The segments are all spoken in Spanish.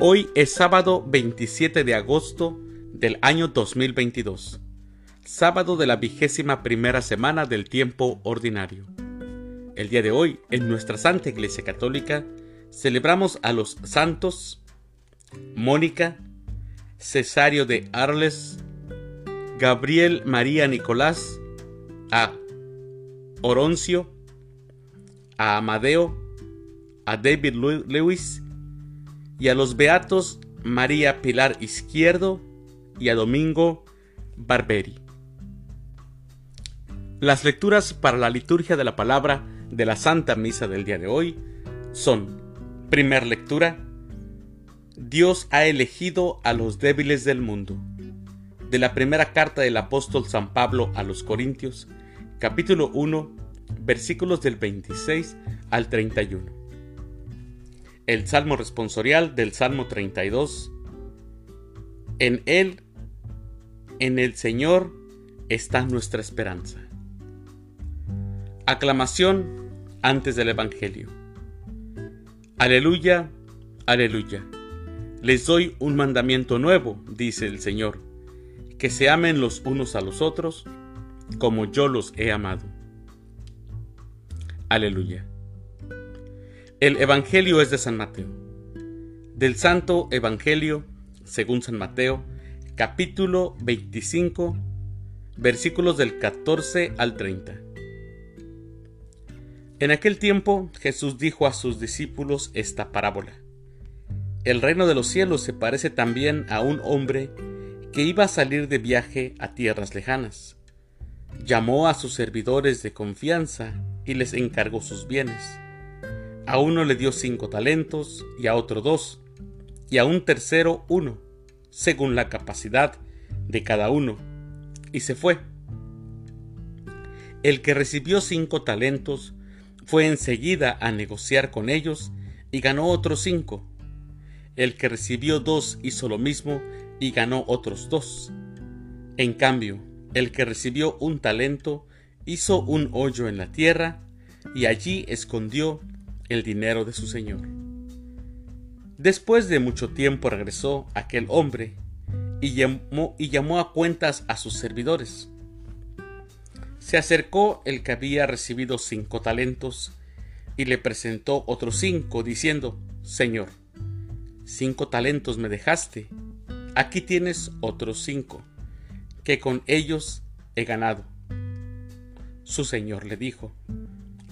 Hoy es sábado 27 de agosto del año 2022, sábado de la vigésima primera semana del tiempo ordinario. El día de hoy, en nuestra Santa Iglesia Católica, celebramos a los santos Mónica, Cesario de Arles, Gabriel María Nicolás, a Oroncio, a Amadeo, a David Lewis y a los beatos María Pilar Izquierdo y a Domingo Barberi. Las lecturas para la liturgia de la palabra de la Santa Misa del día de hoy son, primer lectura, Dios ha elegido a los débiles del mundo. De la primera carta del apóstol San Pablo a los Corintios, capítulo 1, versículos del 26 al 31 el Salmo responsorial del Salmo 32. En Él, en el Señor, está nuestra esperanza. Aclamación antes del Evangelio. Aleluya, aleluya. Les doy un mandamiento nuevo, dice el Señor, que se amen los unos a los otros como yo los he amado. Aleluya. El Evangelio es de San Mateo. Del Santo Evangelio, según San Mateo, capítulo 25, versículos del 14 al 30. En aquel tiempo Jesús dijo a sus discípulos esta parábola. El reino de los cielos se parece también a un hombre que iba a salir de viaje a tierras lejanas. Llamó a sus servidores de confianza y les encargó sus bienes a uno le dio cinco talentos y a otro dos, y a un tercero uno, según la capacidad de cada uno, y se fue. El que recibió cinco talentos fue enseguida a negociar con ellos y ganó otros cinco. El que recibió dos hizo lo mismo y ganó otros dos. En cambio, el que recibió un talento hizo un hoyo en la tierra y allí escondió el dinero de su señor. Después de mucho tiempo regresó aquel hombre y llamó, y llamó a cuentas a sus servidores. Se acercó el que había recibido cinco talentos y le presentó otros cinco, diciendo, Señor, cinco talentos me dejaste, aquí tienes otros cinco, que con ellos he ganado. Su señor le dijo,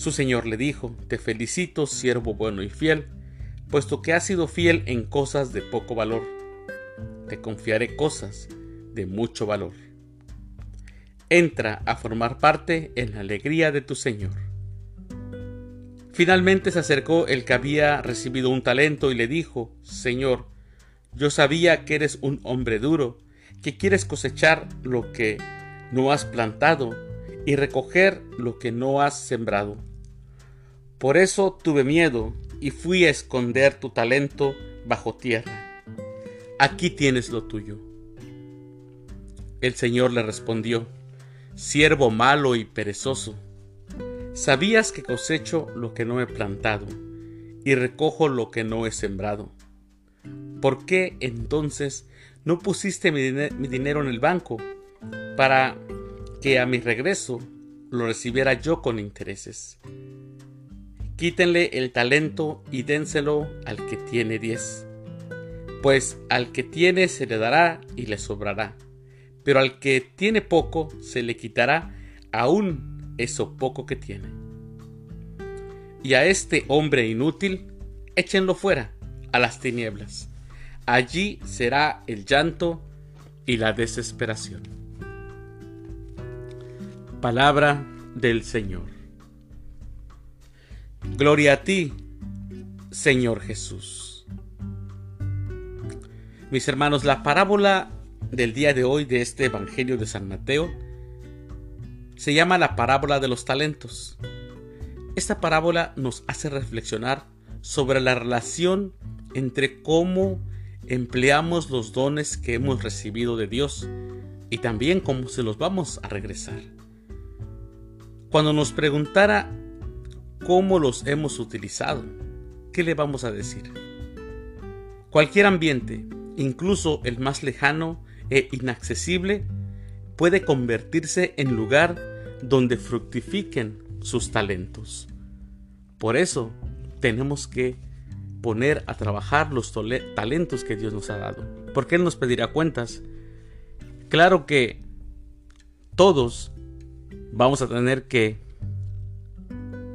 Su señor le dijo, Te felicito, siervo bueno y fiel, puesto que has sido fiel en cosas de poco valor. Te confiaré cosas de mucho valor. Entra a formar parte en la alegría de tu Señor. Finalmente se acercó el que había recibido un talento y le dijo, Señor, yo sabía que eres un hombre duro, que quieres cosechar lo que no has plantado y recoger lo que no has sembrado. Por eso tuve miedo y fui a esconder tu talento bajo tierra. Aquí tienes lo tuyo. El Señor le respondió, Siervo malo y perezoso, sabías que cosecho lo que no he plantado y recojo lo que no he sembrado. ¿Por qué entonces no pusiste mi, mi dinero en el banco para que a mi regreso lo recibiera yo con intereses? Quítenle el talento y dénselo al que tiene diez. Pues al que tiene se le dará y le sobrará, pero al que tiene poco se le quitará aún eso poco que tiene. Y a este hombre inútil, échenlo fuera, a las tinieblas. Allí será el llanto y la desesperación. Palabra del Señor. Gloria a ti, Señor Jesús. Mis hermanos, la parábola del día de hoy de este Evangelio de San Mateo se llama la parábola de los talentos. Esta parábola nos hace reflexionar sobre la relación entre cómo empleamos los dones que hemos recibido de Dios y también cómo se los vamos a regresar. Cuando nos preguntara cómo los hemos utilizado, ¿qué le vamos a decir? Cualquier ambiente, incluso el más lejano e inaccesible, puede convertirse en lugar donde fructifiquen sus talentos. Por eso tenemos que poner a trabajar los talentos que Dios nos ha dado, porque Él nos pedirá cuentas. Claro que todos vamos a tener que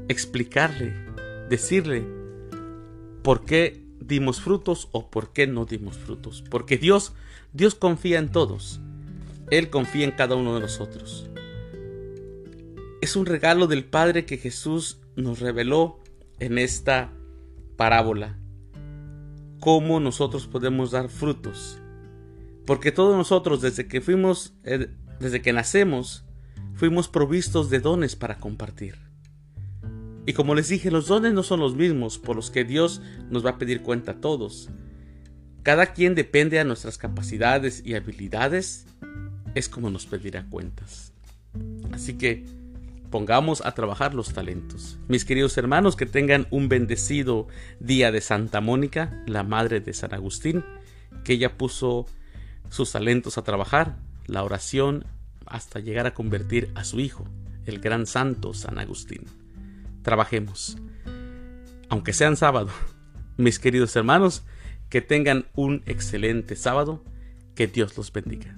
explicarle, decirle por qué dimos frutos o por qué no dimos frutos, porque Dios Dios confía en todos. Él confía en cada uno de nosotros. Es un regalo del Padre que Jesús nos reveló en esta parábola. Cómo nosotros podemos dar frutos. Porque todos nosotros desde que fuimos, eh, desde que nacemos, fuimos provistos de dones para compartir. Y como les dije, los dones no son los mismos por los que Dios nos va a pedir cuenta a todos. Cada quien depende de nuestras capacidades y habilidades es como nos pedirá cuentas. Así que pongamos a trabajar los talentos. Mis queridos hermanos, que tengan un bendecido día de Santa Mónica, la madre de San Agustín, que ella puso sus talentos a trabajar, la oración, hasta llegar a convertir a su hijo, el gran santo San Agustín. Trabajemos. Aunque sean sábado, mis queridos hermanos, que tengan un excelente sábado, que Dios los bendiga.